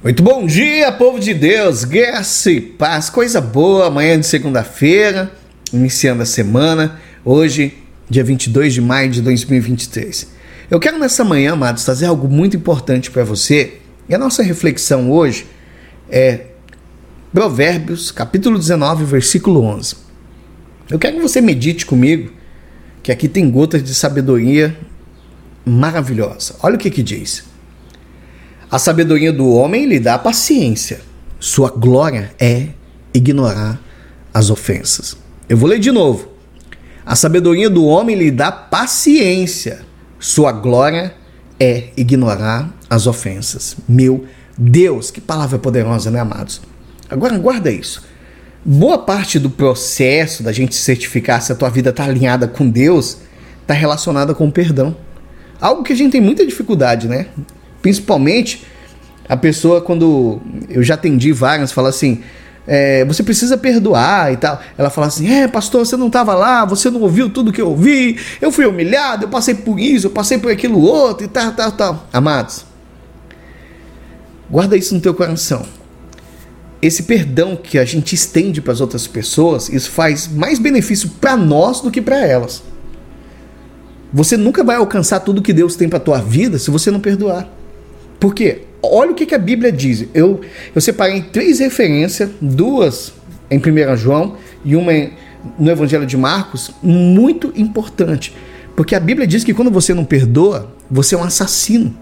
Muito bom dia, povo de Deus, graça e paz, coisa boa, amanhã de segunda-feira, iniciando a semana, hoje, dia 22 de maio de 2023. Eu quero nessa manhã, amados, trazer algo muito importante para você, e a nossa reflexão hoje é Provérbios, capítulo 19, versículo 11. Eu quero que você medite comigo, que aqui tem gotas de sabedoria maravilhosa. Olha o que que diz. A sabedoria do homem lhe dá paciência. Sua glória é ignorar as ofensas. Eu vou ler de novo. A sabedoria do homem lhe dá paciência. Sua glória é ignorar as ofensas. Meu Deus, que palavra poderosa, né, amados? Agora guarda isso. Boa parte do processo da gente certificar se a tua vida está alinhada com Deus está relacionada com o perdão. Algo que a gente tem muita dificuldade, né? Principalmente a pessoa, quando eu já atendi várias, fala assim: é, você precisa perdoar e tal. Ela fala assim: é, pastor, você não estava lá, você não ouviu tudo que eu ouvi, eu fui humilhado, eu passei por isso, eu passei por aquilo outro e tal, tal, tal. Amados, guarda isso no teu coração. Esse perdão que a gente estende para as outras pessoas, isso faz mais benefício para nós do que para elas. Você nunca vai alcançar tudo que Deus tem para tua vida se você não perdoar. Por quê? Olha o que, que a Bíblia diz. Eu, eu separei três referências, duas em 1 João e uma no Evangelho de Marcos, muito importante. Porque a Bíblia diz que quando você não perdoa, você é um assassino.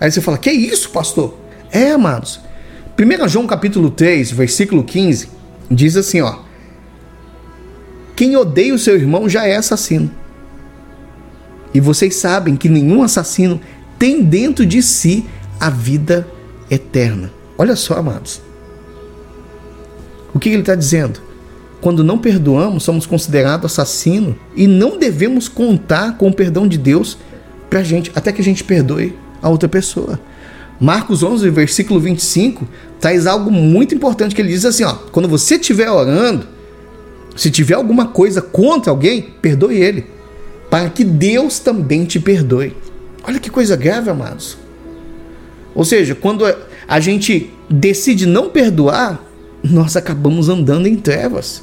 Aí você fala, que isso, pastor? É, amados. 1 João capítulo 3, versículo 15, diz assim, ó. Quem odeia o seu irmão já é assassino. E vocês sabem que nenhum assassino tem dentro de si a vida eterna. Olha só, amados. O que ele está dizendo? Quando não perdoamos, somos considerados assassinos e não devemos contar com o perdão de Deus para gente, até que a gente perdoe a outra pessoa. Marcos 11, versículo 25, traz algo muito importante que ele diz assim: ó, quando você estiver orando, se tiver alguma coisa contra alguém, perdoe ele, para que Deus também te perdoe. Olha que coisa grave, amados. Ou seja, quando a gente decide não perdoar, nós acabamos andando em trevas.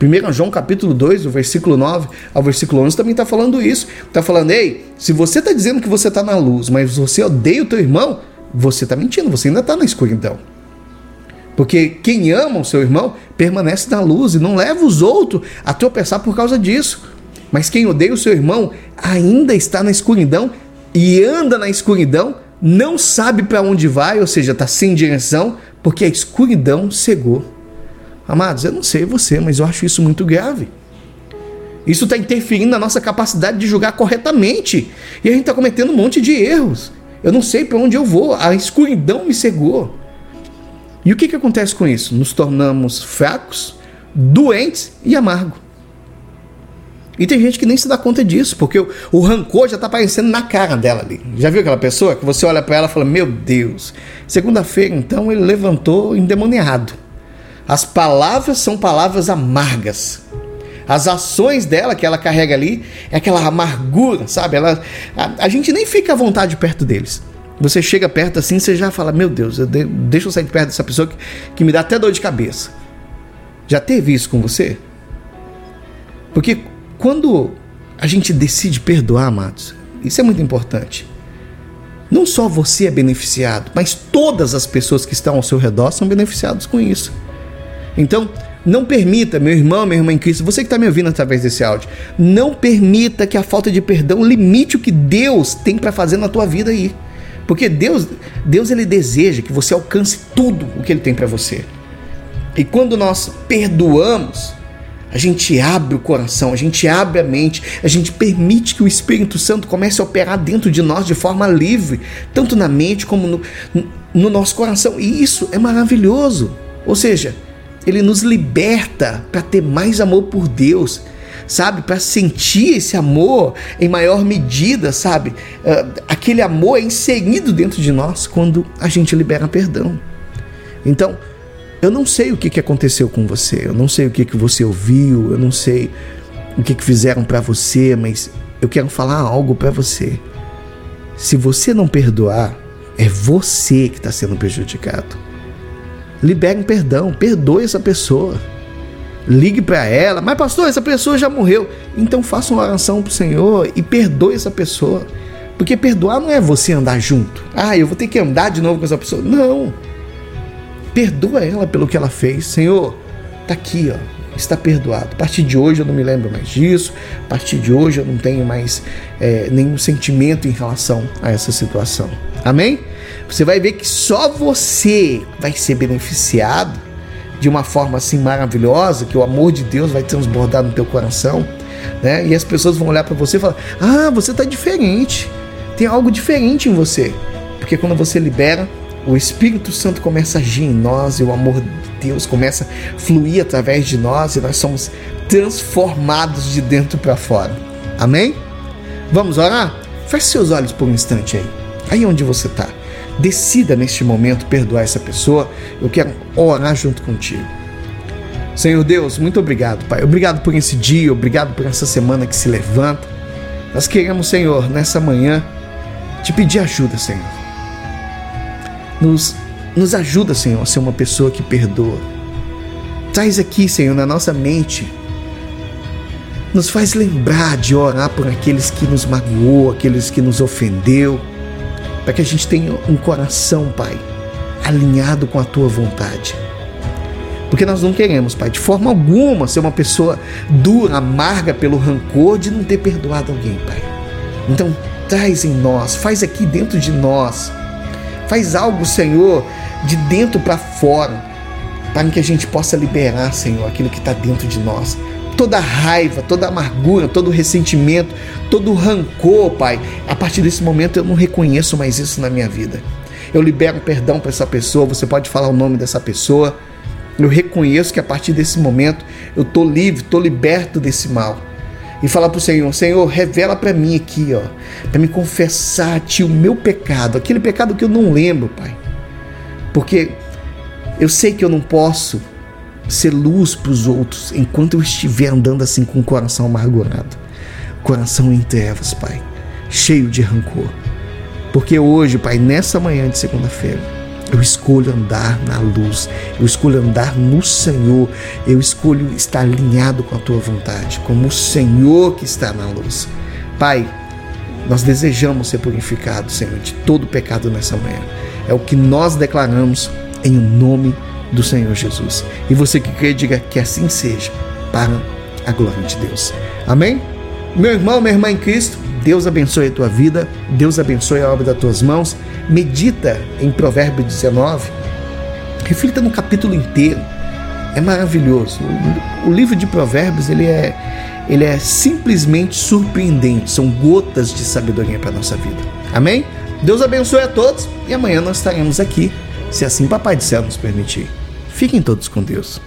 1 João capítulo 2, o versículo 9 ao versículo 11 também está falando isso. Está falando, ei, se você está dizendo que você está na luz, mas você odeia o teu irmão, você está mentindo, você ainda está na escuridão. Porque quem ama o seu irmão permanece na luz e não leva os outros a tropeçar por causa disso. Mas quem odeia o seu irmão ainda está na escuridão e anda na escuridão não sabe para onde vai, ou seja, está sem direção, porque a escuridão cegou. Amados, eu não sei você, mas eu acho isso muito grave. Isso está interferindo na nossa capacidade de julgar corretamente. E a gente está cometendo um monte de erros. Eu não sei para onde eu vou, a escuridão me cegou. E o que, que acontece com isso? Nos tornamos fracos, doentes e amargos. E tem gente que nem se dá conta disso, porque o, o rancor já está aparecendo na cara dela ali. Já viu aquela pessoa que você olha para ela e fala: Meu Deus, segunda-feira então ele levantou endemoniado. As palavras são palavras amargas. As ações dela que ela carrega ali é aquela amargura, sabe? Ela, a, a gente nem fica à vontade perto deles. Você chega perto assim, você já fala: Meu Deus, eu de, deixa eu sair de perto dessa pessoa que, que me dá até dor de cabeça. Já teve isso com você? Porque quando a gente decide perdoar, amados, isso é muito importante. Não só você é beneficiado, mas todas as pessoas que estão ao seu redor são beneficiadas com isso. Então, não permita, meu irmão, minha irmã em Cristo, você que está me ouvindo através desse áudio, não permita que a falta de perdão limite o que Deus tem para fazer na tua vida aí. Porque Deus, Deus ele deseja que você alcance tudo o que ele tem para você. E quando nós perdoamos, a gente abre o coração, a gente abre a mente, a gente permite que o Espírito Santo comece a operar dentro de nós de forma livre, tanto na mente como no, no nosso coração. E isso é maravilhoso. Ou seja, ele nos liberta para ter mais amor por Deus, sabe? Para sentir esse amor em maior medida, sabe? Uh, aquele amor é inserido dentro de nós quando a gente libera perdão. Então, eu não sei o que, que aconteceu com você, eu não sei o que, que você ouviu, eu não sei o que, que fizeram para você, mas eu quero falar algo para você. Se você não perdoar, É você que está sendo prejudicado. Libere um perdão, perdoe essa pessoa. Ligue para ela, mas pastor, essa pessoa já morreu. Então faça uma oração para o Senhor e perdoe essa pessoa. Porque perdoar não é você andar junto. Ah, eu vou ter que andar de novo com essa pessoa. Não. Perdoa ela pelo que ela fez. Senhor, tá aqui, ó está perdoado. A partir de hoje eu não me lembro mais disso, a partir de hoje eu não tenho mais é, nenhum sentimento em relação a essa situação. Amém? Você vai ver que só você vai ser beneficiado de uma forma assim maravilhosa, que o amor de Deus vai transbordar no teu coração, né? E as pessoas vão olhar para você e falar: "Ah, você está diferente. Tem algo diferente em você". Porque quando você libera, o Espírito Santo começa a agir em nós e o amor de Deus começa a fluir através de nós e nós somos transformados de dentro para fora. Amém? Vamos orar? Feche seus olhos por um instante aí. Aí onde você está. Decida neste momento perdoar essa pessoa. Eu quero orar junto contigo. Senhor Deus, muito obrigado, Pai. Obrigado por esse dia, obrigado por essa semana que se levanta. Nós queremos, Senhor, nessa manhã, te pedir ajuda, Senhor nos, nos ajuda, Senhor, a ser uma pessoa que perdoa. Traz aqui, Senhor, na nossa mente. Nos faz lembrar de orar por aqueles que nos magoou, aqueles que nos ofendeu, para que a gente tenha um coração, Pai, alinhado com a tua vontade. Porque nós não queremos, Pai, de forma alguma ser uma pessoa dura, amarga pelo rancor de não ter perdoado alguém, Pai. Então, traz em nós, faz aqui dentro de nós Faz algo, Senhor, de dentro para fora, para que a gente possa liberar, Senhor, aquilo que está dentro de nós. Toda raiva, toda amargura, todo ressentimento, todo rancor, Pai. A partir desse momento eu não reconheço mais isso na minha vida. Eu libero perdão para essa pessoa. Você pode falar o nome dessa pessoa. Eu reconheço que a partir desse momento eu estou livre, estou liberto desse mal e falar para o Senhor: Senhor, revela para mim aqui, ó, para me confessar a Ti o meu pecado, aquele pecado que eu não lembro, Pai, porque eu sei que eu não posso ser luz para os outros enquanto eu estiver andando assim com o coração amargurado, coração em trevas, Pai, cheio de rancor. Porque hoje, Pai, nessa manhã de segunda-feira, eu escolho andar na luz, eu escolho andar no Senhor, eu escolho estar alinhado com a tua vontade, como o Senhor que está na luz. Pai, nós desejamos ser purificados, Senhor, de todo pecado nessa manhã. É o que nós declaramos em nome do Senhor Jesus. E você que crê, diga que assim seja, para a glória de Deus. Amém? Meu irmão, minha irmã em Cristo, Deus abençoe a tua vida, Deus abençoe a obra das tuas mãos. Medita em Provérbio 19, reflita no capítulo inteiro. É maravilhoso. O, livro de Provérbios ele é, ele é simplesmente surpreendente. São gotas de sabedoria para nossa vida. Amém? Deus abençoe a todos e amanhã nós estaremos aqui, se assim Papai Céu nos permitir. Fiquem todos com Deus.